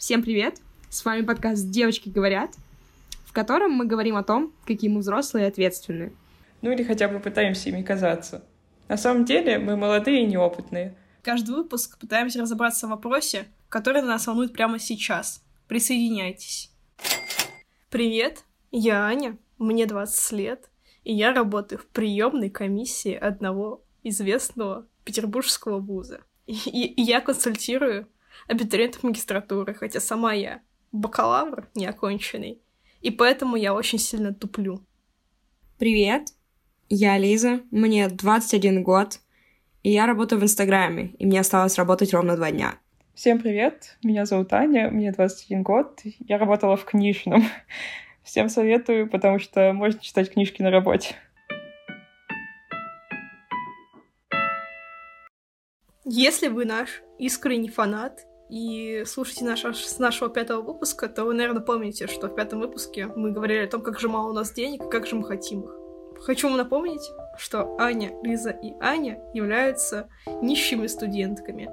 Всем привет! С вами подкаст «Девочки говорят», в котором мы говорим о том, какие мы взрослые и ответственные. Ну или хотя бы пытаемся ими казаться. На самом деле мы молодые и неопытные. Каждый выпуск пытаемся разобраться в вопросе, который нас волнует прямо сейчас. Присоединяйтесь. Привет, я Аня, мне 20 лет, и я работаю в приемной комиссии одного известного петербургского вуза. И, и, и я консультирую абитуриентов магистратуры, хотя сама я бакалавр неоконченный, и поэтому я очень сильно туплю. Привет, я Лиза, мне 21 год, и я работаю в Инстаграме, и мне осталось работать ровно два дня. Всем привет, меня зовут Аня, мне 21 год, я работала в книжном. Всем советую, потому что можно читать книжки на работе. Если вы наш искренний фанат и слушайте наш, с нашего пятого выпуска, то вы, наверное, помните, что в пятом выпуске мы говорили о том, как же мало у нас денег и как же мы хотим их. Хочу вам напомнить, что Аня, Лиза и Аня являются нищими студентками.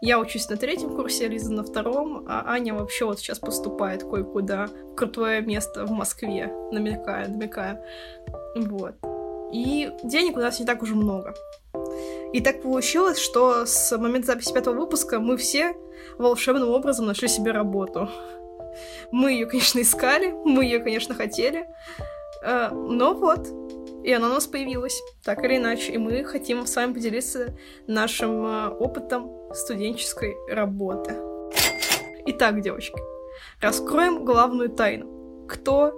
Я учусь на третьем курсе, Лиза на втором, а Аня вообще вот сейчас поступает кое-куда в крутое место в Москве, намекая, намекая. Вот. И денег у нас не так уж много. И так получилось, что с момента записи пятого выпуска мы все волшебным образом нашли себе работу. Мы ее, конечно, искали, мы ее, конечно, хотели, э, но вот, и она у нас появилась, так или иначе, и мы хотим с вами поделиться нашим э, опытом студенческой работы. Итак, девочки, раскроем главную тайну. Кто,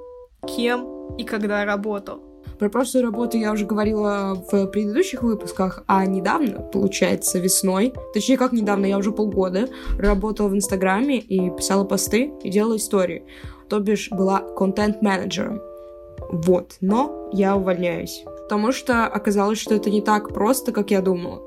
кем и когда работал. Про прошлую работу я уже говорила в предыдущих выпусках, а недавно, получается, весной, точнее, как недавно, я уже полгода работала в Инстаграме и писала посты и делала истории. То бишь, была контент-менеджером. Вот, но я увольняюсь. Потому что оказалось, что это не так просто, как я думала.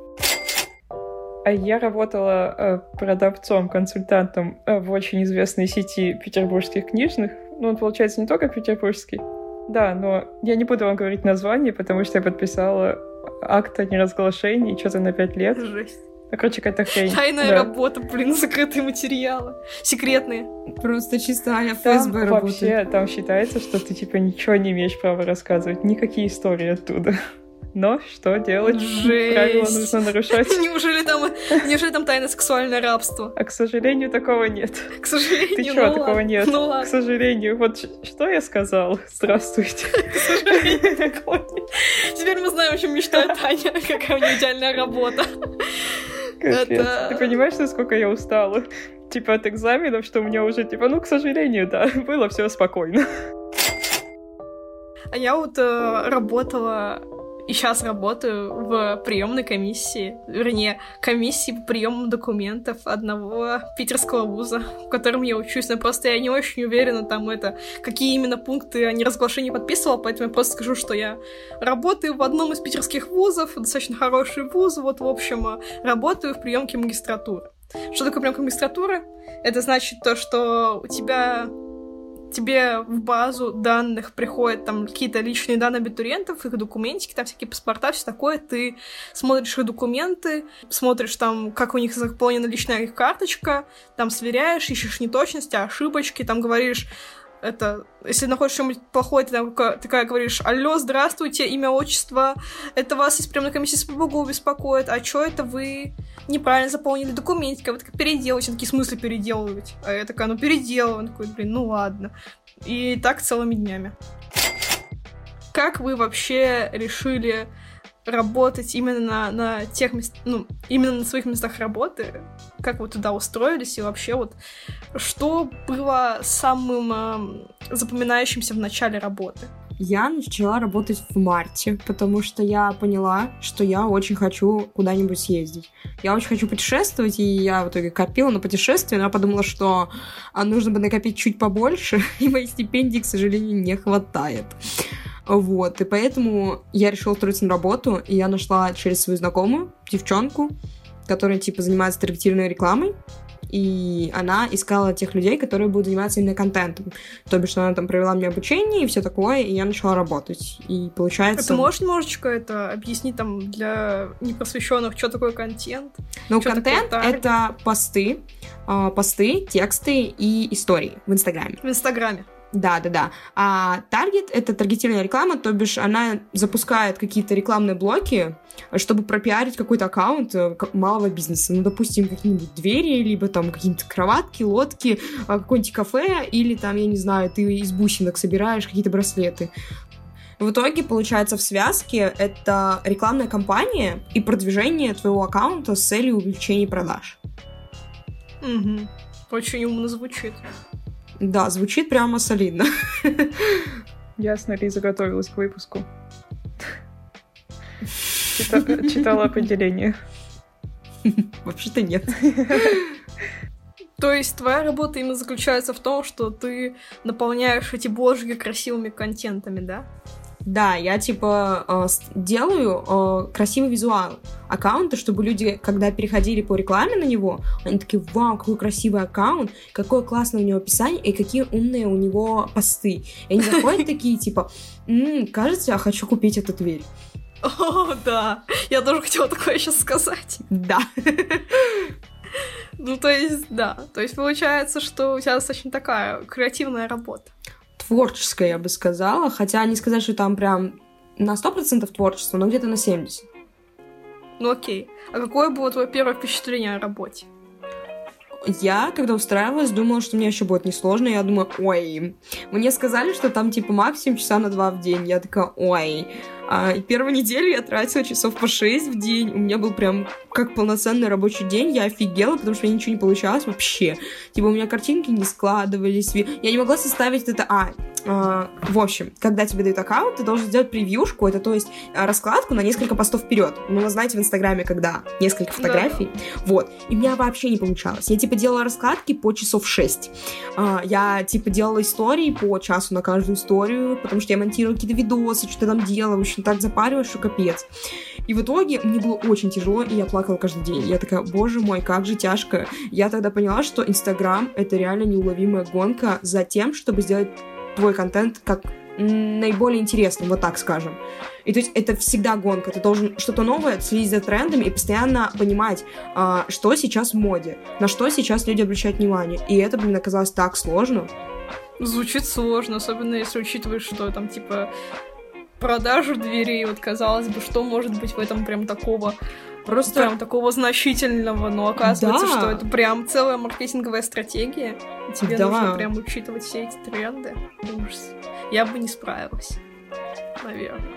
А я работала э, продавцом, консультантом э, в очень известной сети петербургских книжных. Ну, он, получается, не только петербургский, да, но я не буду вам говорить название, потому что я подписала акт о неразглашении что-то на пять лет. Жесть. Ну, короче, какая-то хрень. Тайная да. работа, блин, закрытые материалы. Секретные. Просто чисто Аня ФСБ вообще, работает. там считается, что ты, типа, ничего не имеешь права рассказывать. Никакие истории оттуда. Но что делать? Жесть. Правила нужно нарушать. Неужели там, неужели там тайное сексуальное рабство? А, к сожалению, такого нет. К сожалению, Ты чё, ну такого ладно. нет? Ну К ладно, сожалению, вот что я сказал? Здравствуйте. к сожалению, такого нет. Теперь мы знаем, о чем мечтает Таня, какая у нее идеальная работа. Капец. Это- Ты понимаешь, насколько я устала? Типа от экзаменов, что у меня уже, типа, ну, к сожалению, да, было все спокойно. А я вот э, работала и сейчас работаю в приемной комиссии, вернее, комиссии по приему документов одного питерского вуза, в котором я учусь, но просто я не очень уверена там это, какие именно пункты о неразглашении подписывала, поэтому я просто скажу, что я работаю в одном из питерских вузов, достаточно хороший вуз, вот, в общем, э, работаю в приемке магистратуры. Что такое приемка магистратуры? Это значит то, что у тебя тебе в базу данных приходят там какие-то личные данные абитуриентов, их документики, там всякие паспорта, все такое, ты смотришь их документы, смотришь там, как у них заполнена личная их карточка, там сверяешь, ищешь неточности, ошибочки, там говоришь, это, если находишь что-нибудь плохое, ты такая говоришь, алло, здравствуйте, имя, отчество, это вас из приемной комиссии СПБГУ беспокоит, а чё это вы неправильно заполнили документики, а вы так переделываете, такие, в смысле переделывать? А я такая, ну переделываю, Он такой, блин, ну ладно. И так целыми днями. Как вы вообще решили работать именно на, на тех местах, ну, именно на своих местах работы? Как вы туда устроились и вообще вот что было самым эм, запоминающимся в начале работы? Я начала работать в марте, потому что я поняла, что я очень хочу куда-нибудь съездить. Я очень хочу путешествовать, и я в итоге копила на путешествие, но я подумала, что а, нужно бы накопить чуть побольше, и моей стипендии, к сожалению, не хватает. Вот, и поэтому я решила устроиться на работу, и я нашла через свою знакомую девчонку, которая, типа, занимается таргетированной рекламой, и она искала тех людей, которые будут заниматься именно контентом. То бишь, она там провела мне обучение и все такое, и я начала работать. И получается... Ты можешь немножечко это объяснить там для непросвещенных, что такое контент? Ну, контент — это посты, а, посты, тексты и истории в Инстаграме. В Инстаграме. Да, да, да. А таргет — это таргетированная реклама, то бишь она запускает какие-то рекламные блоки, чтобы пропиарить какой-то аккаунт э, малого бизнеса. Ну, допустим, какие-нибудь двери, либо там какие-нибудь кроватки, лодки, а, какое-нибудь кафе, или там, я не знаю, ты из бусинок собираешь какие-то браслеты. В итоге, получается, в связке это рекламная кампания и продвижение твоего аккаунта с целью увеличения продаж. Угу. Очень умно звучит. Да, звучит прямо солидно. Ясно, Лиза готовилась к выпуску. Чита- Читала определение. Вообще-то нет. То есть твоя работа именно заключается в том, что ты наполняешь эти бложки красивыми контентами, да? Да, я типа э, делаю э, красивый визуал аккаунта, чтобы люди, когда переходили по рекламе на него, они такие, вау, какой красивый аккаунт, какое классное у него описание и какие умные у него посты. И они заходят такие, типа, «М, кажется, я хочу купить эту дверь. О, да. Я тоже хотела такое сейчас сказать. Да. Ну, то есть, да. То есть, получается, что у тебя достаточно такая креативная работа. Творческое, я бы сказала, хотя не сказать, что там прям на 100% творчество, но где-то на 70%. Ну, окей. А какое было твое первое впечатление о работе? Я, когда устраивалась, думала, что мне еще будет несложно. Я думаю, ой, мне сказали, что там типа максимум часа на два в день. Я такая, ой. А, и первую неделю я тратила часов по 6 в день. У меня был прям как полноценный рабочий день. Я офигела, потому что у меня ничего не получалось вообще. Типа у меня картинки не складывались. Я не могла составить это... А, а, в общем, когда тебе дают аккаунт, ты должен сделать превьюшку, это то есть а, раскладку на несколько постов вперед. Ну, вы знаете, в Инстаграме, когда несколько фотографий. Вот. И у меня вообще не получалось. Я, типа, делала раскладки по часов 6. А, я, типа, делала истории по часу на каждую историю, потому что я монтировала какие-то видосы, что-то там делала. Общем, так запариваешь, что капец. И в итоге мне было очень тяжело, и я плакала каждый день. Я такая, боже мой, как же тяжко. Я тогда поняла, что Инстаграм — это реально неуловимая гонка за тем, чтобы сделать твой контент как наиболее интересным, вот так скажем. И то есть это всегда гонка. Ты должен что-то новое следить за трендами и постоянно понимать, а, что сейчас в моде, на что сейчас люди обращают внимание. И это, блин, оказалось так сложно. Звучит сложно, особенно если учитывать, что там, типа, продажу дверей, вот казалось бы, что может быть в этом прям такого, Просто прям такого значительного, но оказывается, Да. что это прям целая маркетинговая стратегия. и Тебе Да. нужно прям учитывать все эти тренды. Ужас. Я бы не справилась. Наверное.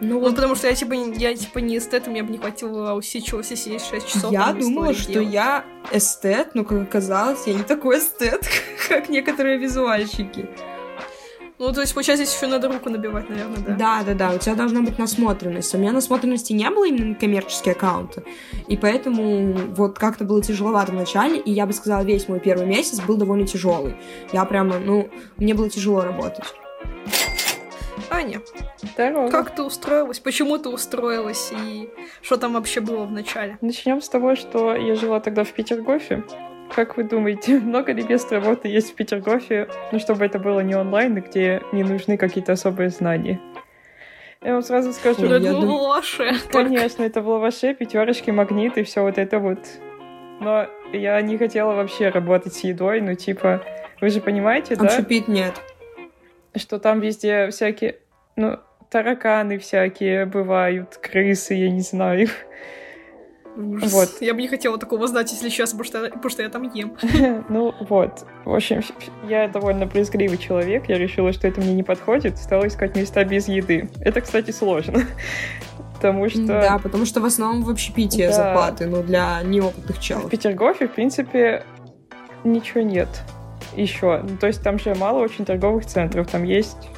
ну, Ну, вот потому что я типа, не- я типа не эстет, и мне бы не хватило усидчивости сидеть 6 часов. я думала, что делать. я эстет, но как оказалось, я не такой эстет, как некоторые визуальщики. Ну, то есть, получается, здесь еще надо руку набивать, наверное, да? Да, да, да, у тебя должна быть насмотренность. У меня насмотренности не было именно на коммерческие аккаунты. И поэтому вот как-то было тяжеловато в начале, и я бы сказала, весь мой первый месяц был довольно тяжелый. Я прямо, ну, мне было тяжело работать. Аня, Здорово. как ты устроилась? Почему ты устроилась? И что там вообще было в начале? Начнем с того, что я жила тогда в Петергофе. Как вы думаете, много ли мест работы есть в Петергофе, ну, чтобы это было не онлайн, и где не нужны какие-то особые знания? Я вам сразу скажу, Ну, это было лаше. конечно, это в лаваше, пятерочки, магниты, все вот это вот. Но я не хотела вообще работать с едой, ну, типа, вы же понимаете, да? Общепит нет. что там везде всякие, ну, тараканы всякие бывают, крысы, я не знаю. Ужас. Вот. Я бы не хотела такого знать, если честно, потому что, потому что я там ем. Ну вот, в общем, я довольно брезгливый человек, я решила, что это мне не подходит, стала искать места без еды. Это, кстати, сложно, потому что Да, потому что в основном в общепите Да. зарплаты, ну, для неопытных в челов. Петергофе, в принципе, ничего нет еще. Ну, то есть там же мало очень торговых центров, там есть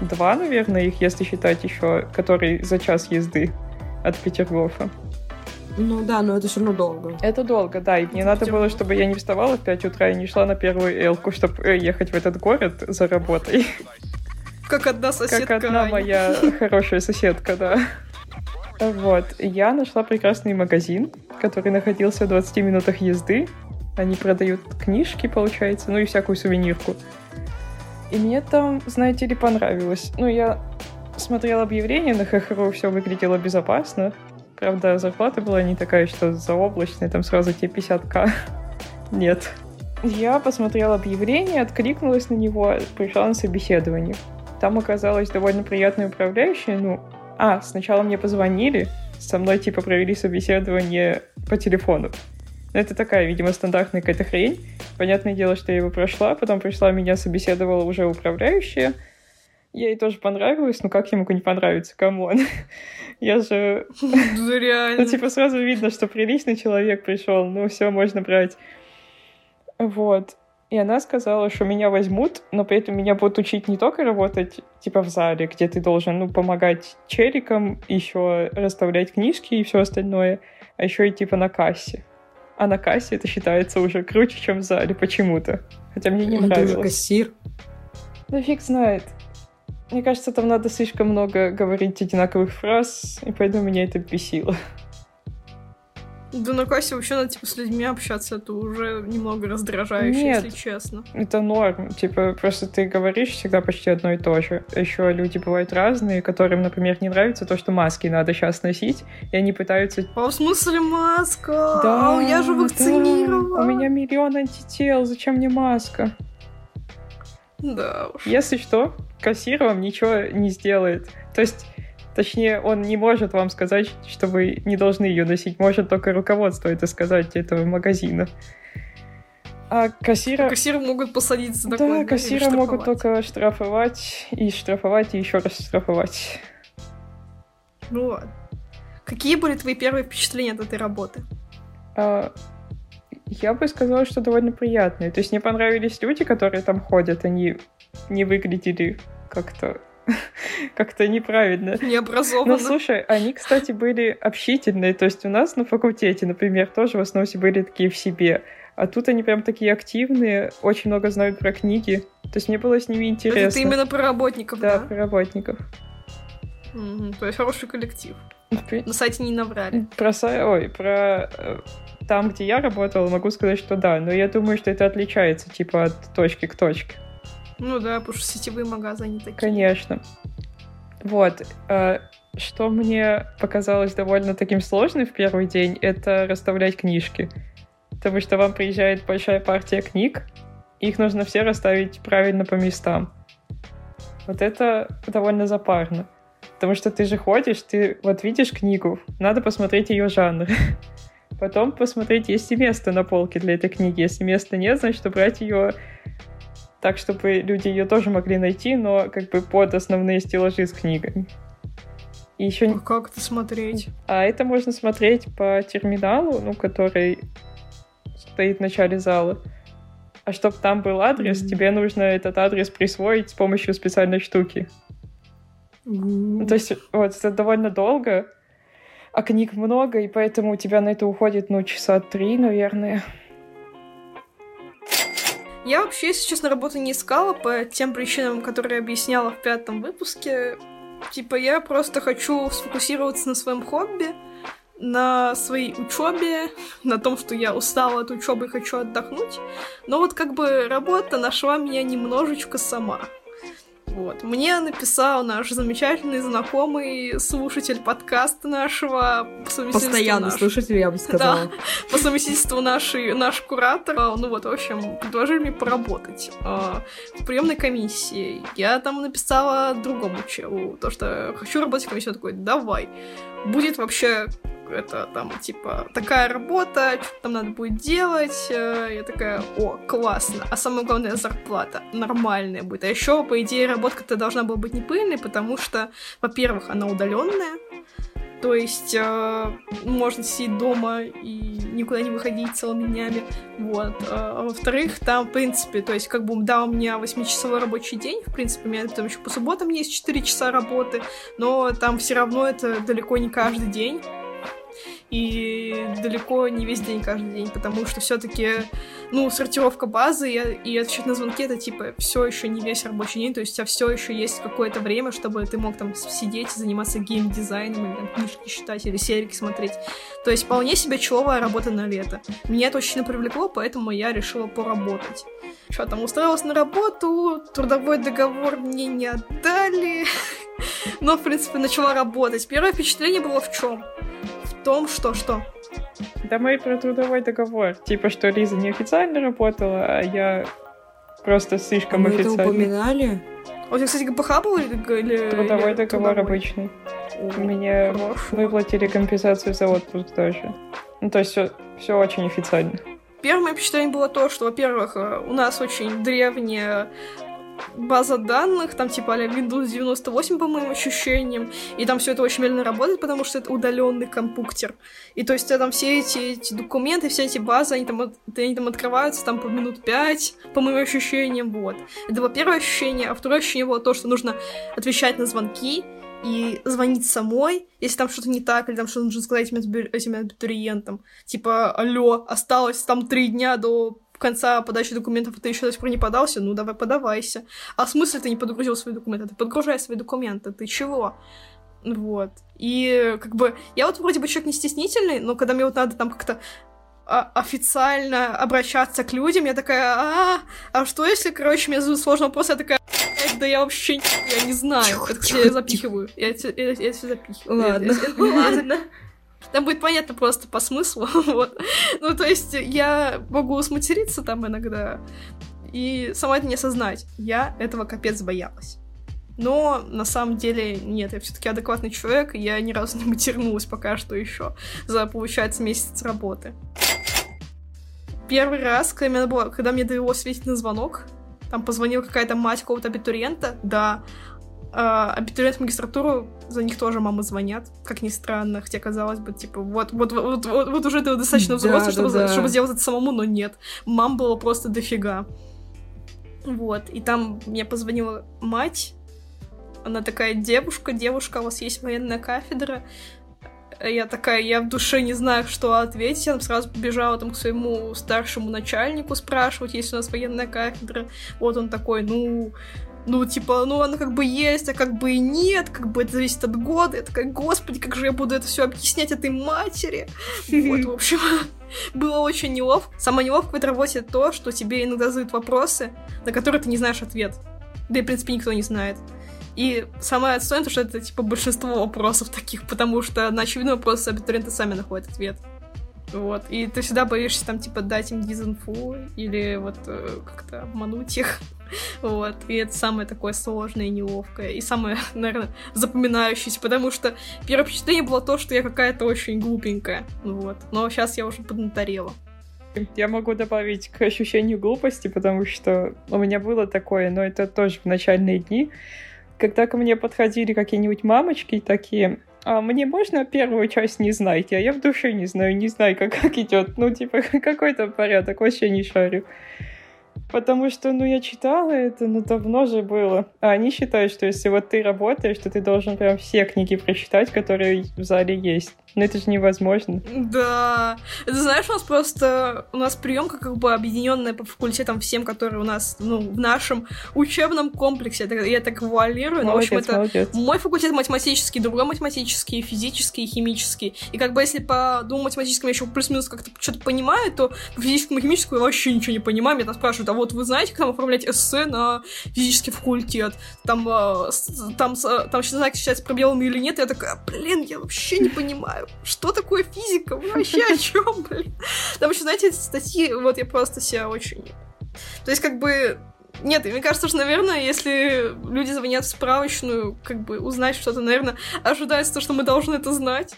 два, наверное, их, если считать еще, которые за час езды от Петергофа. Ну да, но это все равно долго. Это долго, да, и мне надо было, чтобы я не вставала в 5 утра и не шла на первую элку, чтобы ехать в этот город за работой. Как одна соседка. Как одна моя хорошая соседка, да. Вот, я нашла прекрасный магазин, который находился в 20 минутах езды. Они продают книжки, получается, ну и всякую сувенирку. И мне там, знаете ли, понравилось. Ну, я смотрела объявление на ХХРУ, все выглядело безопасно. Правда, зарплата была не такая, что заоблачная, там сразу тебе 50к. Нет. Я посмотрела объявление, откликнулась на него, пришла на собеседование. Там оказалась довольно приятная управляющая, ну, а, сначала мне позвонили, со мной, типа, провели собеседование по телефону. Ну, это такая, видимо, стандартная какая-то хрень. Понятное дело, что я его прошла, потом пришла, меня собеседовала уже управляющая. Я ей тоже понравилась, ну как я могу не понравиться, come on. Я же... Да реально. Ну, типа, сразу видно, что приличный человек пришел, ну, все можно брать. Вот. И она сказала, что меня возьмут, но при этом меня будут учить не только работать, типа, в зале, где ты должен, ну, помогать челикам, еще расставлять книжки и все остальное, а еще и, типа, на кассе. А на кассе это считается уже круче, чем в зале почему-то. Хотя мне не Ну, ты нравилось. же кассир. Да фиг знает. Мне кажется, там надо слишком много говорить одинаковых фраз, и поэтому меня это бесило. Да на кассе вообще надо, типа, с людьми общаться, это уже немного раздражающе, Нет. если честно. Это норм. Типа, просто ты говоришь всегда почти одно и то же. Еще люди бывают разные, которым, например, не нравится то, что маски надо сейчас носить, и они пытаются... А в смысле маска? а я же да, вакцинирована. у меня миллион антител, зачем мне маска? Да уж. Если что, кассир вам ничего не сделает. То есть, точнее, он не может вам сказать, что вы не должны ее носить. Может только руководство это сказать этого магазина. А кассира... Кассиры могут посадить за Да, такое. или кассира могут только штрафовать и штрафовать, и еще раз штрафовать. Ну ладно. Какие были твои первые впечатления от этой работы? А, я бы сказала, что довольно приятные. То есть мне понравились люди, которые там ходят. Они не выглядели как-то как-то неправильно. Необразованно. Ну, слушай, они, кстати, были общительные. То есть у нас на факультете, например, тоже в основном были такие в себе. А тут они прям такие активные, очень много знают про книги. То есть мне было с ними интересно. Это ты именно про работников, Да, да? про работников. Мгм, то есть хороший коллектив. На сайте не наврали. Про, ой, про э, там, где я работала, могу сказать, что да, но я думаю, что это отличается, типа, от точки к точке. Ну да, потому что сетевые магазины такие. Конечно. Вот. э, Что мне показалось довольно таким сложным в первый день, это расставлять книжки. Потому что вам приезжает большая партия книг, их нужно все расставить правильно по местам. Вот это довольно запарно. Потому что ты же ходишь, ты вот видишь книгу, надо посмотреть ее жанр. Потом посмотреть, есть ли место на полке для этой книги. Если места нет, значит, убрать ее так, чтобы люди ее тоже могли найти, но как бы под основные стеллажи с книгами. И еще... А как это смотреть? А это можно смотреть по терминалу, ну, который стоит в начале зала. А чтобы там был адрес, Мгм. тебе нужно этот адрес присвоить с помощью специальной штуки. Ну, то есть, вот, это довольно долго, а книг много, и поэтому у тебя на это уходит, ну, часа три, наверное. Я вообще, если честно, работу не искала по тем причинам, которые я объясняла в пятом выпуске. Типа, я просто хочу сфокусироваться на своем хобби, на своей учебе, на том, что я устала от учебы и хочу отдохнуть. Но вот как бы работа нашла меня немножечко сама. Вот. Мне написал наш замечательный знакомый слушатель подкаста нашего, по совместительству Постоянно наш- слушатель, я бы сказала. по совместительству нашей, наш куратор, ну вот, в общем, предложили мне поработать а, в приемной комиссии. Я там написала другому челу, то, что хочу работать в комиссии. Он такой, давай. Будет вообще это там, типа, такая работа, что там надо будет делать. Э, Я такая, о, классно. А самое главное, зарплата нормальная будет. А еще, по идее, работа-то должна была быть не пыльной, потому что, во-первых, она удаленная, то есть э, можно сидеть дома и никуда не выходить целыми днями. Вот. А во-вторых, там, в принципе, то есть, как бы, да, у меня 8-часовой рабочий день, в принципе, у меня там еще по субботам есть 4 часа работы, но там все равно это далеко не каждый день. и далеко не весь день, каждый день, потому что все-таки, ну, сортировка базы и, и отвечать на звонки это типа все еще не весь рабочий день, то есть у тебя все еще есть какое-то время, чтобы ты мог там сидеть и заниматься геймдизайном, или там, книжки читать, или серики смотреть. То есть вполне себе человая работа на лето. Меня это очень привлекло, поэтому я решила поработать. Что там, устроилась на работу, трудовой договор мне не отдали, но, в принципе, начала работать. Первое впечатление было в чем? том, что что? Да мы про трудовой договор. Типа, что Лиза неофициально работала, а я просто слишком Мы официально. это упоминали? А у тебя, кстати, ГПХ был или... или Трудовой или договор трудовой? обычный. О, Мне хорошо. выплатили компенсацию за отпуск тоже. Ну, то есть все, все очень официально. Первое впечатление было то, что, во-первых, э, у нас очень древняя база данных, там типа а Windows 98, по моим ощущениям, и там все это очень медленно работает, потому что это удаленный компьютер. И то есть э, там все эти, эти документы, все эти базы, они там, они там открываются там по минут пять, по моим ощущениям, вот. Это было первое ощущение, а второе ощущение было то, что нужно отвечать на звонки, и звонить самой, если там что-то не так, или там что-то нужно сказать этим, этим абитуриентам. Типа, алло, осталось там три дня до конца подачи документов, ты еще до сих пор не подался, ну давай подавайся. А в смысле ты не подгрузил свои документы? Ты подгружай свои документы, ты чего? Вот. И как бы я вот вроде бы человек не стеснительный, но когда мне вот надо там как-то а, официально обращаться к людям, я такая, а, а что если, короче, меня задают сложный вопрос, я такая, «Блядь, да я вообще не, я не знаю. Это я запихиваю. Я, это- я, я все запихиваю. Ладно. Я- ладно. Там будет понятно просто по смыслу, вот. Ну, то есть я могу сматериться там иногда и сама это не осознать. Я этого капец боялась. Но на самом деле нет, я все-таки адекватный человек, я ни разу не матернулась пока что еще за, получается, месяц работы. Первый раз, когда мне, было, когда мне довелось ответить на звонок, там позвонила какая-то мать какого-то абитуриента, да, а, абитуриент в магистратуру, за них тоже мамы звонят, как ни странно, хотя казалось бы, типа, вот, вот, вот, вот, вот уже ты достаточно Да, взрослый, да, чтобы, да. чтобы сделать это самому, но нет. Мам было просто дофига. Вот, и там мне позвонила мать, она такая, девушка, девушка, у вас есть военная кафедра? Я такая, я в душе не знаю, что ответить. Я там сразу побежала там к своему старшему начальнику спрашивать, есть у нас военная кафедра. Вот он такой, ну, ну, типа, ну, она как бы есть, а как бы и нет, как бы это зависит от года. Я такая, господи, как же я буду это все объяснять этой матери? Вот, в общем, было очень неловко. Самое неловкое в этой работе то, что тебе иногда задают вопросы, на которые ты не знаешь ответ. Да и, в принципе, никто не знает. И самое отстойное, то, что это, типа, большинство вопросов таких, потому что на очевидные вопросы абитуриенты сами находят ответ. Вот. И ты всегда боишься там, типа, дать им дизинфу или вот э, как-то обмануть их. Вот. И это самое такое сложное и неловкое. И самое, наверное, запоминающееся, потому что первое впечатление было то, что я какая-то очень глупенькая. Вот. Но сейчас я уже поднаторела. Я могу добавить к ощущению глупости, потому что у меня было такое, но это тоже в начальные дни, когда ко мне подходили какие-нибудь мамочки такие, а мне можно первую часть не знать, а я в душе не знаю, не знаю, как, как идет. Ну, типа, какой-то порядок, вообще не шарю. Потому что, ну, я читала это, ну, давно же было. А они считают, что если вот ты работаешь, то ты должен прям все книги прочитать, которые в зале есть. Но это же невозможно. Да. Ты знаешь, у нас просто... У нас приемка как бы объединенная по факультетам всем, которые у нас, ну, в нашем учебном комплексе. Это- Я так вуалирую, но, в общем, Молодец, это... молодец. Мой факультет математический, другой математический, физический, химический. И как бы если по двум математическим я еще плюс-минус как-то что-то понимаю, то по физическому и химическому я вообще ничего не понимаю. Меня там спрашивают, а вот вы знаете, как там оформлять эссе на физический факультет? Там, э, там, там что знаки считаются пробелами или нет? Я такая, блин, я вообще не понимаю. Что такое физика? Вы вообще о чем, блин? Там еще, знаете, эти статьи, вот я просто себя очень... То есть как бы нет, мне кажется, что, наверное, если люди звонят в справочную, как бы узнать что-то, наверное, ожидается то, что мы должны это знать.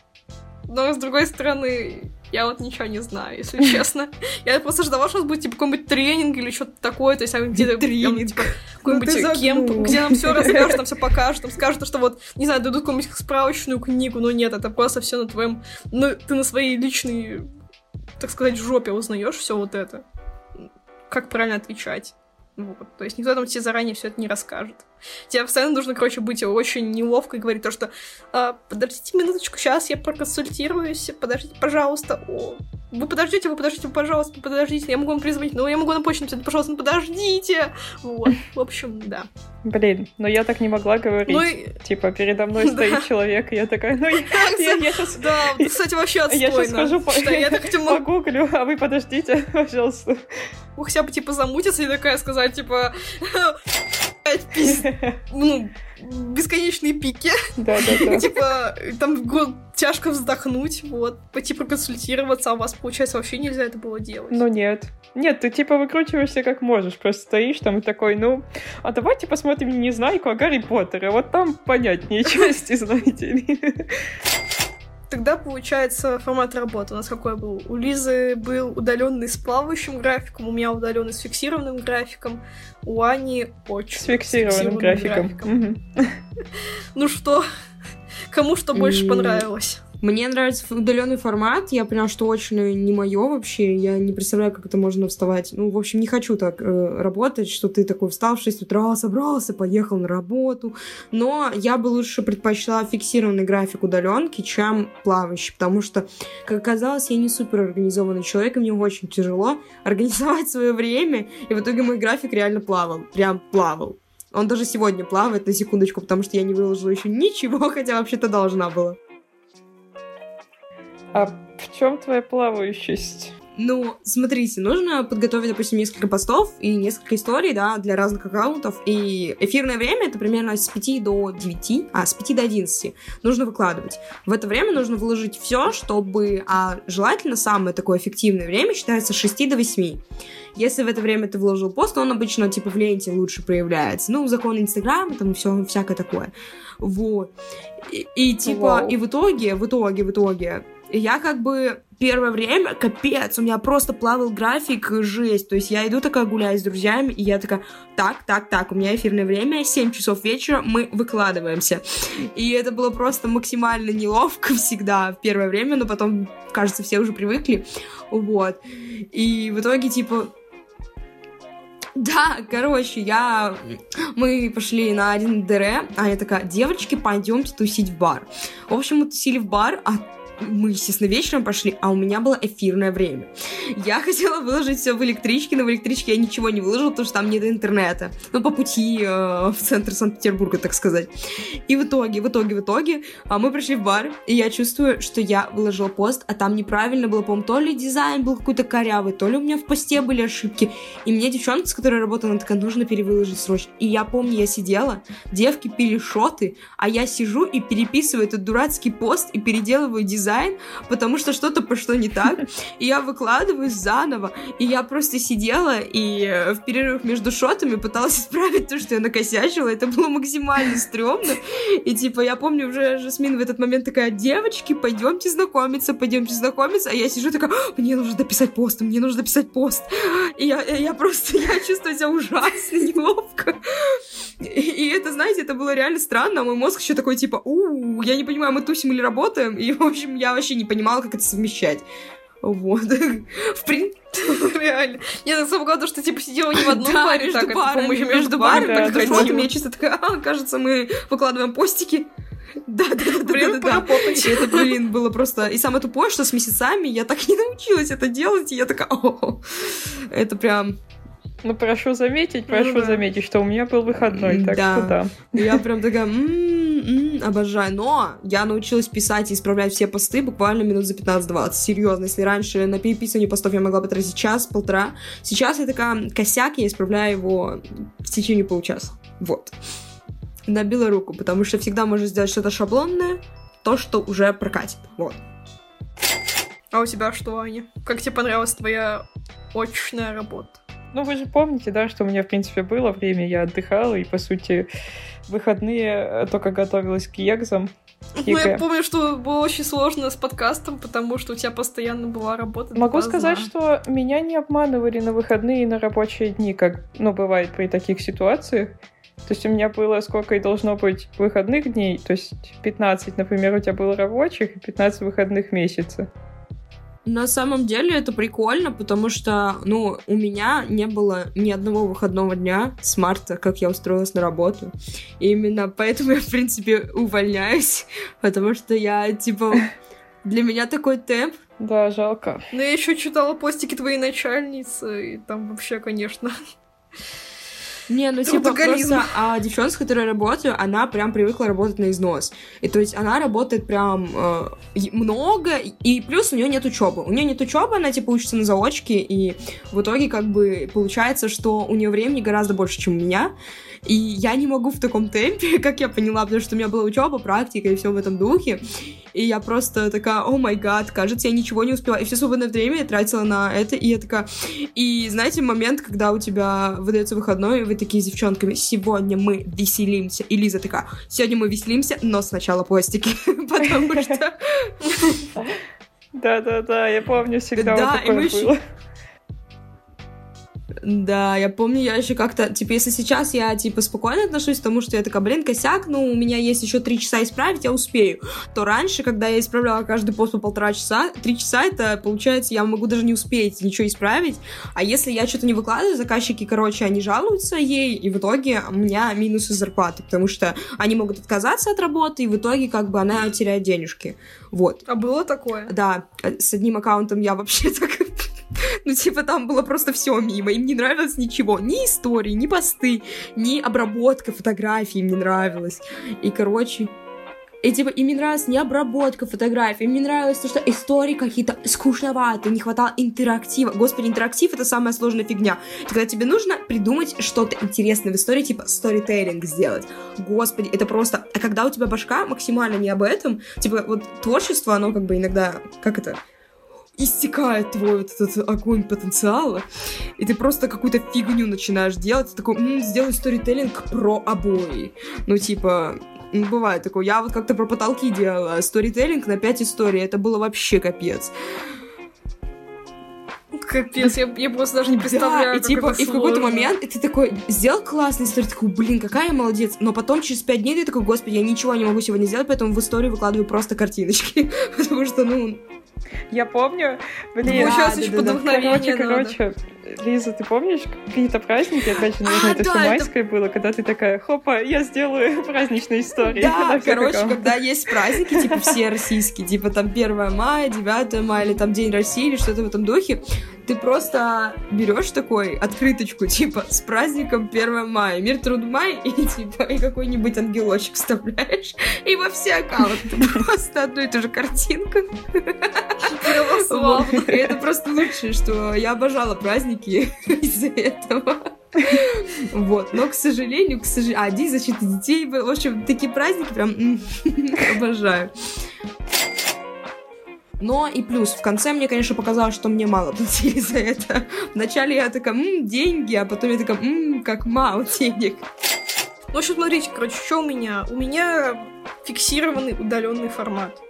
Но, с другой стороны, я вот ничего не знаю, если честно. Я просто ждала, что у нас будет, типа, какой-нибудь тренинг или что-то такое, то есть там где-то... Тренинг. типа, Ну какой-нибудь ты кемп, где нам все расскажут, там все покажут, там скажут, что вот, не знаю, дадут какую-нибудь справочную книгу, но нет, это просто все на твоем... Ну, ты на своей личной, так сказать, жопе узнаешь все вот это. Как правильно отвечать. Вот. То есть никто там тебе заранее все это не расскажет. Тебе постоянно нужно, короче, быть очень неловко и говорить то, что а, подождите минуточку, сейчас я проконсультируюсь, подождите, пожалуйста. О, вы подождите, вы подождите, пожалуйста, подождите, я могу вам перезвонить, но я могу на почту написать, пожалуйста, ну подождите. Вот, в общем, да. Блин, но я так не могла говорить. Ну. Типа, передо мной стоит человек, и я такая, ну, я, сейчас... Да, кстати, вообще отстойно. Я сейчас так хотела... погуглю, а вы подождите, пожалуйста. Хотя бы, типа, замутиться и такая сказать, типа... Ну, бесконечные пики. Да, да, да. Типа, там тяжко вздохнуть, вот, пойти проконсультироваться, а у вас, получается, вообще нельзя это было делать. Ну нет. Нет, ты типа выкручиваешься как можешь, просто стоишь там и такой, ну, а давайте посмотрим Незнайку о Гарри Поттере, вот там понятнее части, знаете ли. Тогда, получается, формат работы у нас какой был? У Лизы был удаленный с плавающим графиком, у меня удаленный с фиксированным графиком, у Ани очень с фиксированным, графиком. графиком. Ну что, кому что больше понравилось? Мне нравится удаленный формат. Я поняла, что очень не мое вообще. Я не представляю, как это можно вставать. Ну, в общем, не хочу так э, работать, что ты такой встал в 6 утра, собрался, поехал на работу. Но я бы лучше предпочла фиксированный график удаленки, чем плавающий, потому что, как оказалось, я не супер организованный человек, и мне очень тяжело организовать свое время, и в итоге мой график реально плавал. Прям плавал. Он даже сегодня плавает на секундочку, потому что я не выложила еще ничего, хотя вообще-то должна была. А в чем твоя плавающесть? Ну, смотрите, нужно подготовить, допустим, несколько постов и несколько историй, да, для разных аккаунтов. И эфирное время это примерно с 5 до 9, а с 5 до 11 нужно выкладывать. В это время нужно выложить все, чтобы, а желательно самое такое эффективное время считается с 6 до 8. Если в это время ты вложил пост, он обычно типа в ленте лучше проявляется. Ну, закон Инстаграма, там все всякое такое. Вот. И, и типа, Вау. и в итоге, в итоге, в итоге, я как бы первое время, капец, у меня просто плавал график, жесть. То есть я иду такая гуляю с друзьями, и я такая, так, так, так, у меня эфирное время, 7 часов вечера, мы выкладываемся. И это было просто максимально неловко всегда в первое время, но потом, кажется, все уже привыкли. Вот. И в итоге, типа, да, короче, я... Мы пошли на один ДР, а я такая, девочки, пойдемте тусить в бар. В общем, мы тусили в бар, а мы, естественно, вечером пошли, а у меня было эфирное время. Я хотела выложить все в электричке, но в электричке я ничего не выложила, потому что там нет интернета. Ну, по пути э, в центр Санкт-Петербурга, так сказать. И в итоге, в итоге, в итоге а мы пришли в бар, и я чувствую, что я выложила пост, а там неправильно было, по-моему, то ли дизайн был какой-то корявый, то ли у меня в посте были ошибки. И мне девчонка, с которой работала, она такая, нужно перевыложить срочно. И я помню, я сидела, девки пили шоты, а я сижу и переписываю этот дурацкий пост и переделываю дизайн дизайн, потому что что-то пошло не так. И я выкладываюсь заново. И я просто сидела и э, в перерыв между шотами пыталась исправить то, что я накосячила. Это было максимально стрёмно. И типа я помню уже Жасмин в этот момент такая, девочки, пойдемте знакомиться, пойдемте знакомиться. А я сижу такая, мне нужно дописать пост, мне нужно дописать пост. И я, я просто, я чувствую себя ужасно неловко. И, и это, знаете, это было реально странно. Мой мозг еще такой, типа, у я не понимаю, мы тусим или работаем. И, в общем, я вообще не понимала, как это совмещать. Вот. В принципе, реально. Я так самое главное, что типа сидела не в одном да, баре, между так, барами, между, между барами, так ходила. Я чисто такая, а, кажется, мы выкладываем постики. Да, да, да, блин, да, да, да. Это, блин, было просто... И самое тупое, что с месяцами я так не научилась это делать, и я такая, о, это прям ну, прошу заметить, прошу ну, да. заметить, что у меня был выходной, так да. что да. Я прям такая, м-м-м, обожаю. Но я научилась писать и исправлять все посты буквально минут за 15-20. Серьезно, если раньше на переписывание постов я могла потратить час-полтора, сейчас я такая косяк, я исправляю его в течение получаса. Вот. Набила руку, потому что всегда можно сделать что-то шаблонное, то, что уже прокатит. Вот. А у тебя что, Аня? Как тебе понравилась твоя очная работа? Ну, вы же помните, да, что у меня, в принципе, было время, я отдыхала, и, по сути, выходные э, только готовилась к экзам. Ну, я помню, что было очень сложно с подкастом, потому что у тебя постоянно была работа. Могу сказать, что меня не обманывали на выходные и на рабочие дни, как, ну, бывает при таких ситуациях. То есть у меня было сколько и должно быть выходных дней, то есть 15, например, у тебя было рабочих и 15 выходных месяца. На самом деле это прикольно, потому что, ну, у меня не было ни одного выходного дня с марта, как я устроилась на работу. И именно поэтому я, в принципе, увольняюсь, потому что я, типа, для меня такой темп. Да, жалко. Но я еще читала постики твоей начальницы, и там вообще, конечно, Не, ну типа просто а девчонка, с которой я работаю, она прям привыкла работать на износ. И то есть она работает прям э, много, и плюс у нее нет учебы. У нее нет учебы, она типа учится на заочке, и в итоге как бы получается, что у нее времени гораздо больше, чем у меня. И я не могу в таком темпе, как я поняла, потому что у меня была учеба, практика и все в этом духе. И я просто такая, о май гад, кажется, я ничего не успела. И все свободное время я тратила на это, и я такая... И знаете, момент, когда у тебя выдается выходной, и вы такие с девчонками, сегодня мы веселимся. И Лиза такая, сегодня мы веселимся, но сначала постики, потому что... Да-да-да, я помню всегда да, такое было. Да, я помню, я еще как-то, типа, если сейчас я, типа, спокойно отношусь к тому, что я такая, блин, косяк, ну, у меня есть еще три часа исправить, я успею. То раньше, когда я исправляла каждый пост по полтора часа, три часа, это, получается, я могу даже не успеть ничего исправить. А если я что-то не выкладываю, заказчики, короче, они жалуются ей, и в итоге у меня минус из зарплаты, потому что они могут отказаться от работы, и в итоге, как бы, она теряет денежки. Вот. А было такое? Да, с одним аккаунтом я вообще так ну, типа, там было просто все мимо. Им не нравилось ничего. Ни истории, ни посты, ни обработка фотографий им не нравилось. И, короче, и типа им не нравилась не обработка фотографий, им не нравилось то, что истории какие-то скучноватые, не хватало интерактива. Господи, интерактив это самая сложная фигня. Когда тебе нужно придумать что-то интересное в истории, типа сторителлинг сделать. Господи, это просто... А когда у тебя башка максимально не об этом, типа вот творчество, оно как бы иногда, как это, истекает твой вот этот огонь потенциала, и ты просто какую-то фигню начинаешь делать, ты такой, м-м, сделай сторителлинг про обои. Ну, типа, ну, бывает такое. Я вот как-то про потолки делала сторителлинг на 5 историй, это было вообще капец. Капец, я, я просто даже не представляю, да, и, типа, и в какой-то момент и ты такой, сделал классный историю, такой, блин, какая я молодец. Но потом через пять дней ты такой, господи, я ничего не могу сегодня сделать, поэтому в историю выкладываю просто картиночки. Потому что, ну, я помню, блин, сейчас еще под Короче, короче, Лиза, ты помнишь какие-то праздники, опять же, наверное, а, это да, все майское это... было, когда ты такая, хопа, я сделаю праздничную историю. Да, короче, когда есть праздники, типа все российские, типа там 1 мая, 9 мая, или там День России, или что-то в этом духе, ты просто берешь такой открыточку, типа, с праздником 1 мая, мир труд май, и типа, и какой-нибудь ангелочек вставляешь, и во все аккаунты. Просто одну и ту же картинку. И это просто лучшее, что я обожала праздники из-за этого. Вот, но, к сожалению, к сожалению... А, День защиты детей, в общем, такие праздники прям обожаю. Но и плюс, в конце мне, конечно, показалось, что мне мало платили за это. Вначале я такая, ммм, деньги, а потом я такая, ммм, как мало денег. Ну, общем, смотрите, короче, что у меня? У меня фиксированный удаленный формат.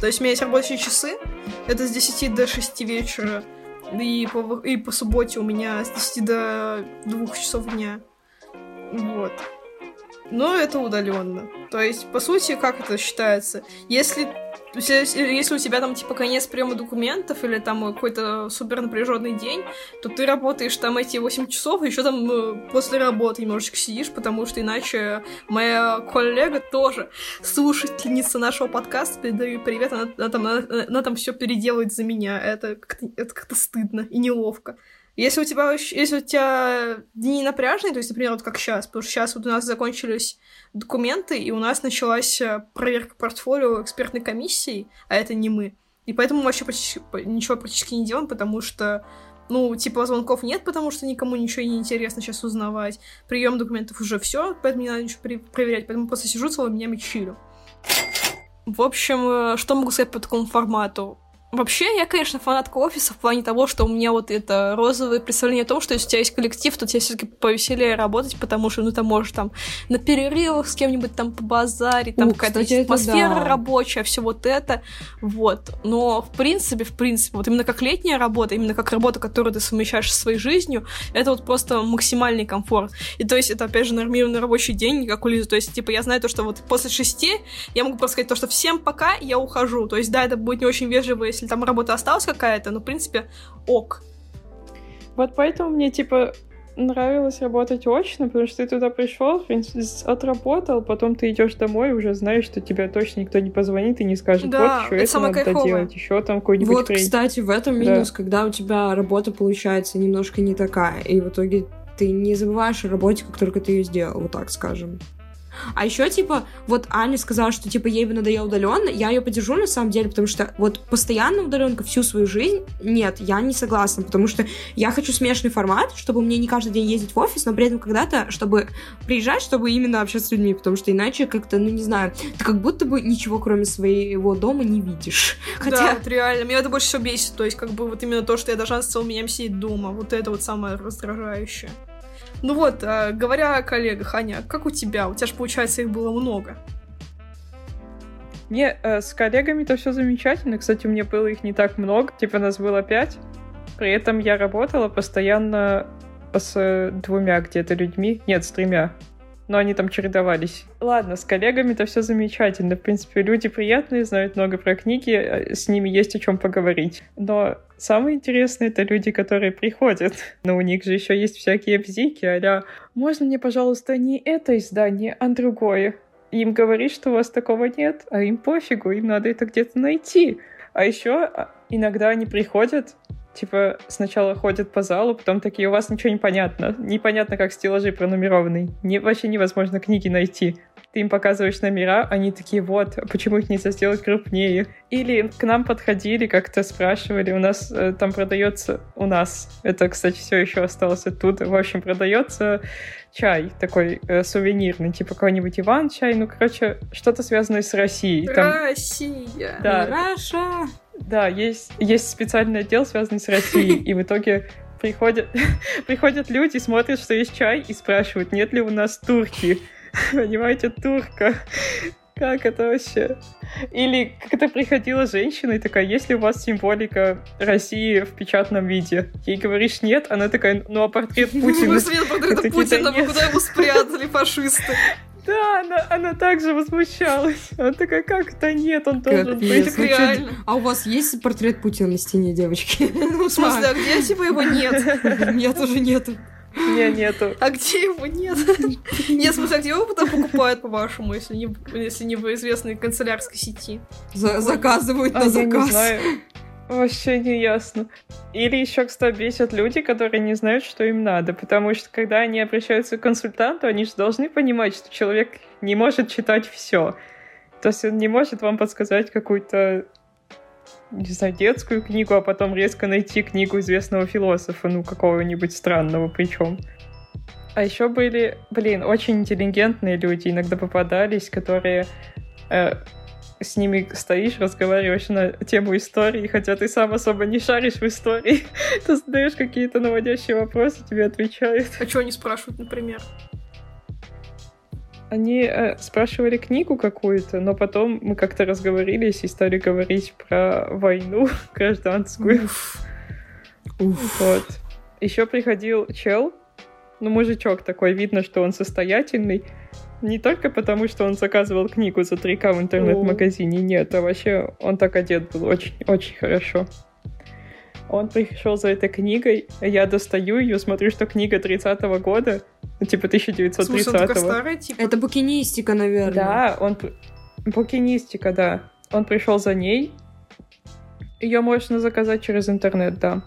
То есть у меня есть рабочие часы, это с 10 до 6 вечера, и по, и по субботе у меня с 10 до 2 часов дня. Вот. Но это удаленно. То есть, по сути, как это считается? Если если у тебя там, типа, конец приема документов или там какой-то супер напряженный день, то ты работаешь там эти 8 часов, и еще там э, после работы немножечко сидишь, потому что иначе моя коллега тоже слушательница нашего подкаста, передаю привет, она, она там, она, она там все переделывает за меня. Это как-то, это как-то стыдно и неловко. Если у тебя, если у тебя дни напряжные, то есть, например, вот как сейчас, потому что сейчас вот у нас закончились документы, и у нас началась э, проверка портфолио экспертной комиссии, а это не мы. И поэтому мы вообще почти, ничего практически не делаем, потому что ну, типа, звонков нет, потому что никому ничего не интересно сейчас узнавать. Прием документов уже все, поэтому не надо ничего проверять. Поэтому просто сижу целыми днями чилю. В общем, э, что могу сказать по такому формату? Вообще, я, конечно, фанатка офиса в плане того, что у меня вот это розовое представление о том, что если у тебя есть коллектив, то тебе все-таки повеселее работать, потому что, ну, ты можешь там на перерывах с кем-нибудь там побазарить, там какая-то атмосфера да. рабочая, все вот это, вот. Но, в принципе, в принципе, вот именно как летняя работа, именно как работа, которую ты совмещаешь со своей жизнью, это вот просто максимальный комфорт. И то есть это, опять же, нормированный рабочий день, как у Лизы. То есть, типа, я знаю то, что вот после шести я могу просто сказать то, что всем пока, я ухожу. То есть, да, это будет не очень вежливо, если там работа осталась какая-то, ну, в принципе, ок. Вот поэтому мне, типа, нравилось работать очно, потому что ты туда пришел, в принципе, отработал, потом ты идешь домой, уже знаешь, что тебе точно никто не позвонит и не скажет, Да, вот еще это это самое надо кайфовое. делать, еще там какой-нибудь Вот, трейд. кстати, в этом Да. минус, когда у тебя работа получается немножко не такая, и в итоге ты не забываешь о работе, как только ты ее сделал, вот так скажем. А еще, типа, вот Аня сказала, что, типа, ей бы надоело удаленно. Я ее поддержу, на самом деле, потому что вот постоянно удаленка всю свою жизнь, нет, я не согласна, потому что я хочу смешанный формат, чтобы мне не каждый день ездить в офис, но при этом когда-то, чтобы приезжать, чтобы именно общаться с людьми, потому что иначе как-то, ну, не знаю, ты как будто бы ничего, кроме своего дома, не видишь. Да, Хотя, вот реально. Меня это больше всего бесит. То есть, как бы, вот именно то, что я должна с целым днем сидеть дома. Вот это вот самое раздражающее. Ну вот, а, говоря о коллегах, Аня, как у тебя? У тебя же, получается, их было много. Не, э, с коллегами-то все замечательно. Кстати, у меня было их не так много. Типа нас было пять. При этом я работала постоянно с э, двумя где-то людьми. Нет, с тремя. Но они там чередовались. Ладно, с коллегами-то все замечательно. В принципе, люди приятные, знают много про книги, э, с ними есть о чем поговорить. Но самое интересное это люди, которые приходят. Но у них же еще есть всякие бзики, а можно мне, пожалуйста, не это издание, а другое? Им говоришь, что у вас такого нет, а им пофигу, им надо это где-то найти. А еще иногда они приходят, типа сначала ходят по залу, потом такие, у вас ничего не понятно. Непонятно, как стеллажи пронумерованы. Не, вообще невозможно книги найти. Ты им показываешь номера, они такие, вот, почему их нельзя сделать крупнее? Или к нам подходили, как-то спрашивали, у нас э, там продается, у нас, это, кстати, все еще осталось оттуда, в общем, продается чай такой э, сувенирный, типа какой-нибудь Иван-чай, ну, короче, что-то связанное с Россией. Там, Россия! да, Раша! Да, есть, есть специальный отдел, связанный с Россией, и в итоге приходят, приходят люди, смотрят, что есть чай, и спрашивают, нет ли у нас турки. Понимаете, турка. Как это вообще? Или как-то приходила женщина и такая, есть ли у вас символика России в печатном виде? Ей говоришь нет, она такая, ну а портрет В Путина? портрета Это Путина, вы куда его спрятали, фашисты? Да, она, она также возмущалась. Она такая, как это нет, он должен Капец. быть. Так Ну реально. А у вас есть портрет Путина на стене, девочки? Ну, В смысле, а где типа его нет? Меня тоже нету. Не, нету. А где его нет? Нет, в смысле, а где его потом покупают, по-вашему, если не, если не в известной канцелярской сети? За- Заказывают А на я не заказ. знаю. Вообще не ясно. Или еще, кстати, бесят люди, которые не знают, что им надо. Потому что, когда они обращаются к консультанту, они же должны понимать, что человек не может читать все. То есть он не может вам подсказать какую-то, не знаю, детскую книгу, а потом резко найти книгу известного философа, ну, какого-нибудь странного причем. А еще были, блин, очень интеллигентные люди иногда попадались, которые э, с ними стоишь, разговариваешь на тему истории, хотя ты сам особо не шаришь в истории. Ты задаешь какие-то наводящие вопросы, тебе отвечают. А что они спрашивают, например? Они э, спрашивали книгу какую-то, но потом мы как-то разговорились и стали говорить про войну гражданскую. Уф. Уф. Вот. Еще приходил чел, ну, мужичок такой, видно, что он состоятельный. Не только потому, что он заказывал книгу за 3К в интернет-магазине, нет, а вообще он так одет был очень-очень хорошо. Он пришел за этой книгой, я достаю ее, смотрю, что книга 30-го года, ну, типа В смысле, он 1930-го. такая старая, типа? Это букинистика, наверное. Да, он... Букинистика, да. Он пришел за ней. Ее можно заказать через интернет, да.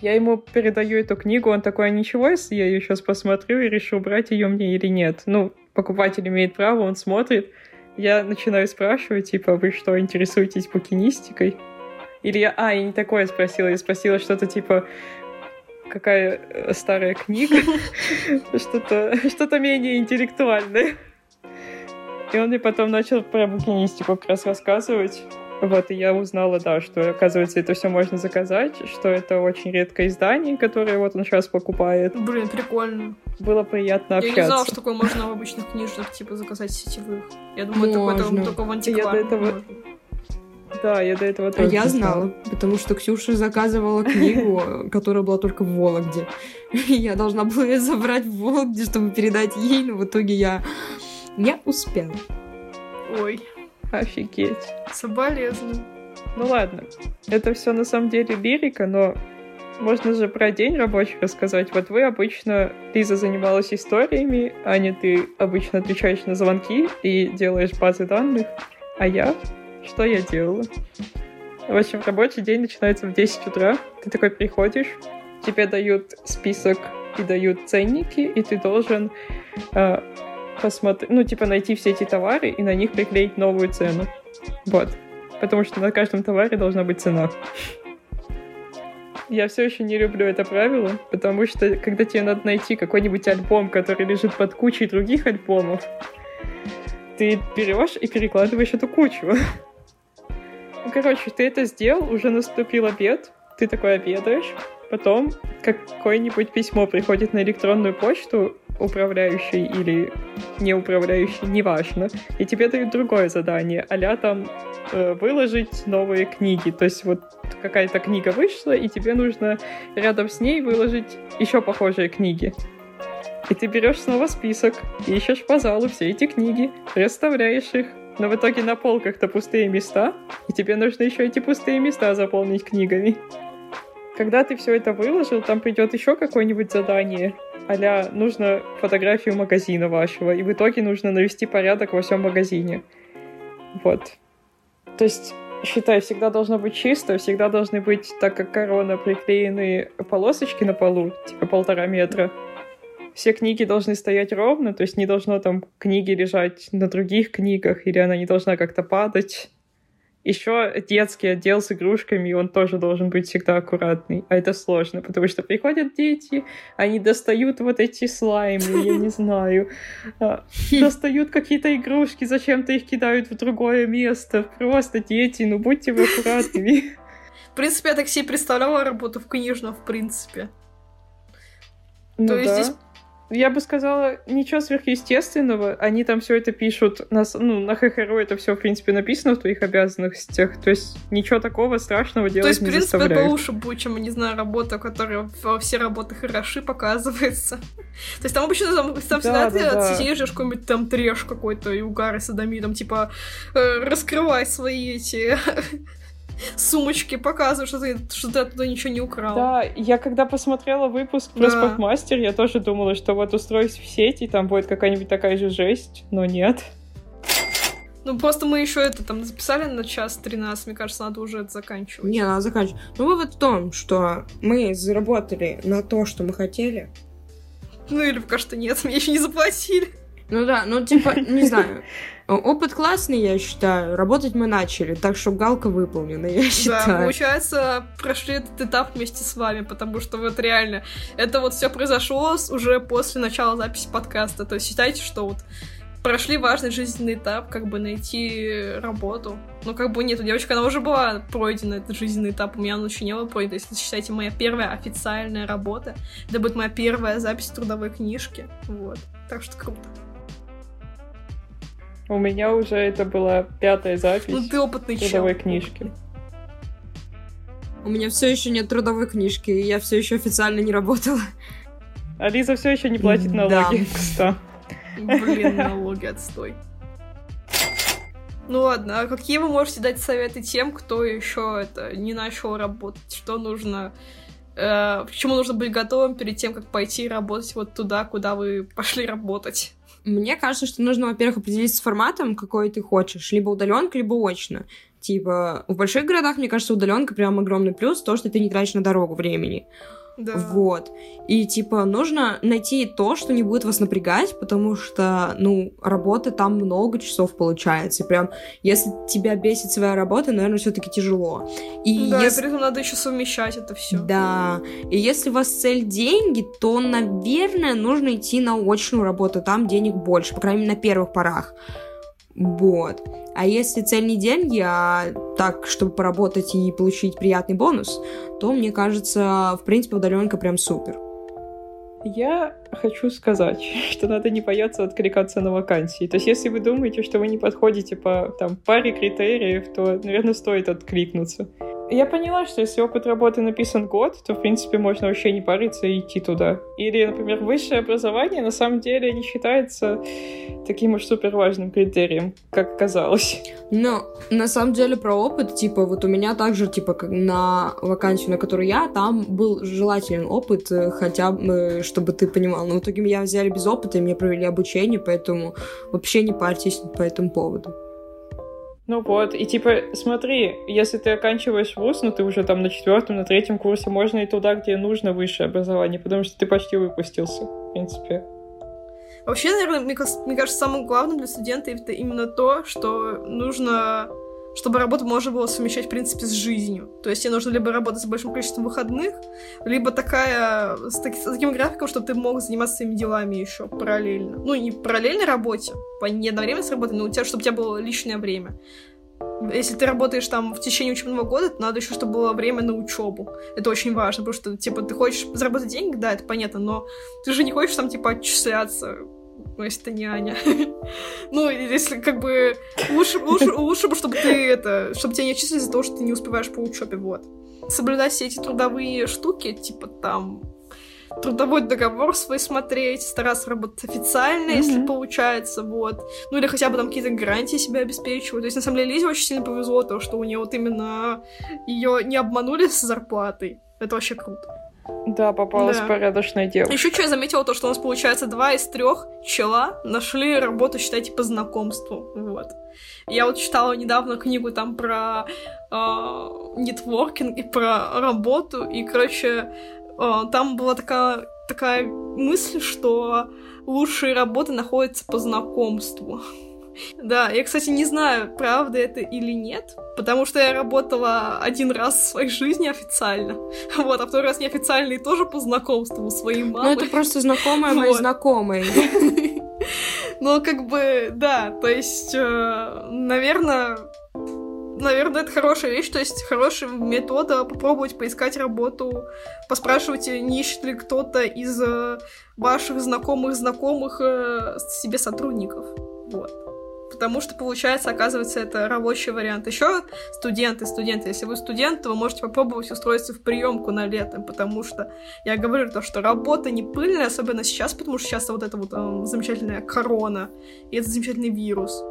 Я ему передаю эту книгу, он такой, а ничего, если я ее сейчас посмотрю и решу, брать ее мне или нет. Ну, покупатель имеет право, он смотрит. Я начинаю спрашивать, типа, вы что, интересуетесь букинистикой? Или я... А, я не такое спросила, я спросила что-то типа, какая э, старая книга, что-то что менее интеллектуальное. И он мне потом начал про букинистику как раз рассказывать. Вот, и я узнала, да, что, оказывается, это все можно заказать, что это очень редкое издание, которое вот он сейчас покупает. Блин, прикольно. Было приятно Я общаться. не знала, что такое можно в обычных книжных, типа, заказать сетевых. Я думаю, такое Можно. только в Я антикварах до этого можно. Да, я до этого А тоже я знала, потому что Ксюша заказывала книгу, которая была только в Вологде. Я должна была ее забрать в Вологде, чтобы передать ей, но в итоге я не успела. Ой, Офигеть. соболезную. Ну ладно, это все на самом деле лирика, но можно же про день рабочий рассказать. Вот вы обычно, Лиза занималась историями, Аня, ты обычно отвечаешь на звонки и делаешь базы данных. А я? Что я делала? В общем, рабочий день начинается в 10 утра. Ты такой приходишь, тебе дают список и дают ценники, и ты должен э, посмотреть, ну, типа, найти все эти товары и на них приклеить новую цену. Вот. Потому что на каждом товаре должна быть цена. Я все еще не люблю это правило, потому что когда тебе надо найти какой-нибудь альбом, который лежит под кучей других альбомов, ты берешь и перекладываешь эту кучу. Ну, короче, ты это сделал, уже наступил обед, ты такой обедаешь, потом какое-нибудь письмо приходит на электронную почту, управляющий или не управляющий, неважно, и тебе дают другое задание, а там э, выложить новые книги. То есть вот какая-то книга вышла, и тебе нужно рядом с ней выложить еще похожие книги. И ты берешь снова список, ищешь по залу все эти книги, расставляешь их, но в итоге на полках-то пустые места, и тебе нужно еще эти пустые места заполнить книгами. Когда ты все это выложил, там придет еще какое-нибудь задание, а нужно фотографию магазина вашего, и в итоге нужно навести порядок во всем магазине. Вот. То есть, считай, всегда должно быть чисто, всегда должны быть, так как корона, приклеены полосочки на полу, типа полтора метра. Все книги должны стоять ровно, то есть не должно там книги лежать на других книгах, или она не должна как-то падать. Еще детский отдел с игрушками, он тоже должен быть всегда аккуратный. А это сложно, потому что приходят дети, они достают вот эти слаймы, я не знаю, а, достают какие-то игрушки, зачем-то их кидают в другое место. Просто дети, ну будьте вы аккуратными. В принципе, я так себе представляла работу в книжном, в принципе. Ну, То есть да. здесь я бы сказала, ничего сверхъестественного. Они там все это пишут. На, ну, на ХХРУ это все, в принципе, написано в твоих обязанностях. То есть ничего такого страшного делать То есть, в принципе, это лучше будет, чем, не знаю, работа, которая во все работы хороши показывается. То есть там обычно там, там всегда да, ты да. сидишь, какой-нибудь там трешь какой-то и угар и садомитом, типа, э, раскрывай свои эти сумочки показывают, что ты, что ты оттуда ничего не украл. Да, я когда посмотрела выпуск про да. Спортмастер, я тоже думала, что вот устроюсь в сеть, и там будет какая-нибудь такая же жесть, но нет. Ну, просто мы еще это там записали на час 13, мне кажется, надо уже это заканчивать. Не, надо заканчивать. Ну, вывод в том, что мы заработали на то, что мы хотели. Ну, или пока что нет, мне еще не заплатили. Ну да, ну типа, не знаю. Опыт классный, я считаю. Работать мы начали, так что галка выполнена, я считаю. Да, получается, прошли этот этап вместе с вами, потому что вот реально, это вот все произошло уже после начала записи подкаста. То есть считайте, что вот прошли важный жизненный этап, как бы найти работу. Ну, как бы нет, у девочки, она уже была пройдена, этот жизненный этап, у меня он еще не был пройден. Если считайте, моя первая официальная работа, это будет моя первая запись трудовой книжки, вот. Так что круто. У меня уже это была пятая запись ну, ты опытный трудовой чел. книжки. У меня все еще нет трудовой книжки, и я все еще официально не работала. А Лиза все еще не платит налоги. Да. Блин, налоги отстой. Ну ладно, а какие вы можете дать советы тем, кто еще это не начал работать? Что нужно э, к чему нужно быть готовым перед тем, как пойти работать вот туда, куда вы пошли работать? Мне кажется, что нужно, во-первых, определиться с форматом, какой ты хочешь, либо удаленка, либо очно. Типа, в больших городах, мне кажется, удаленка прям огромный плюс, то, что ты не тратишь на дорогу времени. Да. Вот. И, типа, нужно найти то, что не будет вас напрягать, потому что, ну, работы там много часов получается. И прям, если тебя бесит своя работа, наверное, все таки тяжело. И да, если... и при этом надо еще совмещать это все. Да. И если у вас цель деньги, то, наверное, нужно идти на очную работу. Там денег больше, по крайней мере, на первых порах. Вот. А если цель не деньги, а так, чтобы поработать и получить приятный бонус, то, мне кажется, в принципе, удаленка прям супер. Я хочу сказать, что надо не бояться откликаться на вакансии. То есть, если вы думаете, что вы не подходите по там, паре критериев, то, наверное, стоит откликнуться. Я поняла, что если опыт работы написан год, то, в принципе, можно вообще не париться и идти туда. Или, например, высшее образование на самом деле не считается таким уж супер важным критерием, как казалось. Ну, на самом деле про опыт, типа, вот у меня также, типа, на вакансию, на которую я, там был желательный опыт, э, хотя бы, чтобы ты понимал. Но в итоге меня взяли без опыта, и мне провели обучение, поэтому вообще не парьтесь по этому поводу. Ну вот, и типа, смотри, если ты оканчиваешь вуз, ну ты уже там на четвертом, на третьем курсе, можно и туда, где нужно высшее образование, потому что ты почти выпустился, в принципе. Вообще, наверное, мне, кажется, самым главным для студента это именно то, что нужно чтобы работу можно было совмещать, в принципе, с жизнью. То есть тебе нужно либо работать с большим количеством выходных, либо такая, с, таки, с таким графиком, чтобы ты мог заниматься своими делами еще параллельно. Ну, не параллельной работе, не одновременно с работой, но у тебя, чтобы у тебя было личное время. Если ты работаешь там в течение учебного года, то надо еще, чтобы было время на учебу. Это очень важно, потому что, типа, ты хочешь заработать деньги, да, это понятно, но ты же не хочешь там, типа, отчисляться ну, если это не Аня. ну, если как бы лучше, лучше, лучше бы, чтобы ты это, чтобы тебя не отчислили за то, что ты не успеваешь по учебе, вот. Соблюдать все эти трудовые штуки, типа там трудовой договор свой смотреть, стараться работать официально, mm-hmm. если получается, вот. Ну или хотя бы там какие-то гарантии себя обеспечивать. То есть, на самом деле, Лизе очень сильно повезло, то, что у нее вот именно ее не обманули с зарплатой. Это вообще круто. Да, попалась да. порядочная девушка. Еще что я заметила, то, что у нас получается два из трех чела нашли работу, считайте, по знакомству. Вот. Я вот читала недавно книгу там про э, нетворкинг и про работу, и, короче, э, там была такая, такая мысль, что лучшие работы находятся по знакомству. Да, я, кстати, не знаю, правда это или нет, потому что я работала один раз в своей жизни официально. Вот, а второй раз неофициально и тоже по знакомству своей мамой. Ну, это просто знакомая моей вот. знакомой. Ну, как бы, да, то есть, э, наверное, наверное, это хорошая вещь, то есть хорошая метода попробовать поискать работу, поспрашивать, не ищет ли кто-то из э, ваших знакомых знакомых э, себе сотрудников. Вот потому что, получается, оказывается, это рабочий вариант. Еще студенты, студенты, если вы студент, то вы можете попробовать устроиться в приемку на лето, потому что я говорю то, что работа не пыльная, особенно сейчас, потому что сейчас вот эта вот э, замечательная корона, и это замечательный вирус,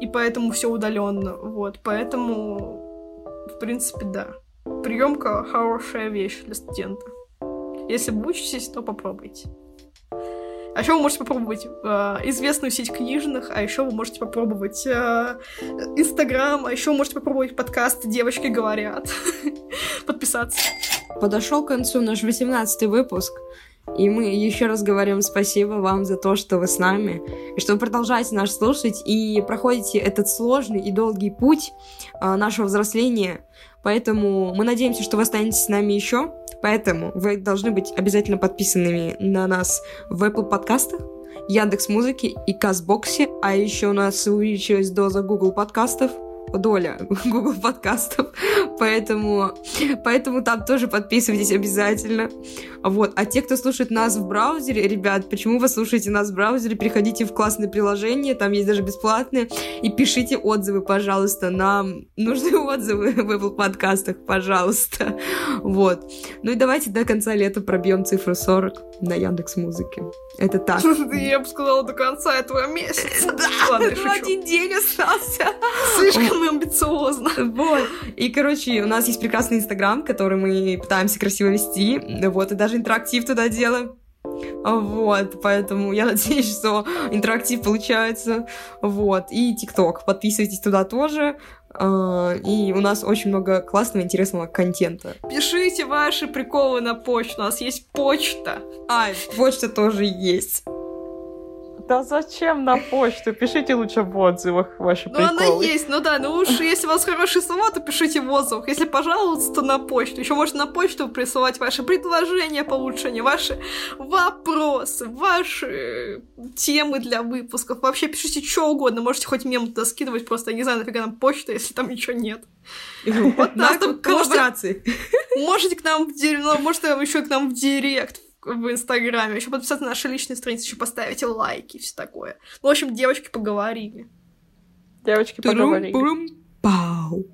и поэтому все удаленно, вот, поэтому, в принципе, да. Приемка хорошая вещь для студента. Если вы учитесь, то попробуйте. А еще вы можете попробовать э, известную сеть книжных, а еще вы можете попробовать э, Инстаграм, а еще вы можете попробовать подкаст «Девочки говорят». Подписаться. Подошел к концу наш 18 выпуск. И мы еще раз говорим спасибо вам за то, что вы с нами, и что вы продолжаете нас слушать и проходите этот сложный и долгий путь э, нашего взросления. Поэтому мы надеемся, что вы останетесь с нами еще. Поэтому вы должны быть обязательно подписанными на нас в Apple подкастах, Яндекс Музыки и Казбоксе, а еще у нас увеличилась доза Google подкастов – доля Google подкастов, поэтому, поэтому там тоже подписывайтесь обязательно. Вот. А те, кто слушает нас в браузере, ребят, почему вы слушаете нас в браузере, переходите в классные приложения, там есть даже бесплатные, и пишите отзывы, пожалуйста, нам нужны отзывы в Apple подкастах, пожалуйста. Вот. Ну и давайте до конца лета пробьем цифру 40 на Яндекс Музыке. Это так. Я бы сказала, до конца этого месяца. Да, Ладно, один день остался. Слишком амбициозно. Вот. И, короче, у нас есть прекрасный Инстаграм, который мы пытаемся красиво вести. Вот, и даже интерактив туда делаем. Вот, поэтому я надеюсь, что интерактив получается. Вот, и ТикТок. Подписывайтесь туда тоже. А, и у нас очень много классного, интересного контента. Пишите ваши приколы на почту. У нас есть почта. А, почта тоже есть. Да зачем на почту? Пишите лучше в отзывах ваши приколы. Ну, она есть, ну да, но лучше, если у вас хорошие слова, то пишите в отзывах. Если пожалуйста, то на почту. Еще можно на почту присылать ваши предложения по улучшению, ваши вопросы, ваши темы для выпусков. Вообще пишите что угодно. Можете хоть мем туда скидывать, просто я не знаю, нафига нам почта, если там ничего нет. Вот нас там коллаборации. Можете к нам в директ, ну, можете еще к нам в директ в Инстаграме, еще подписаться на наши личные страницы, еще поставить лайки, все такое. Ну, в общем, девочки поговорили. Девочки поговорили. Пау.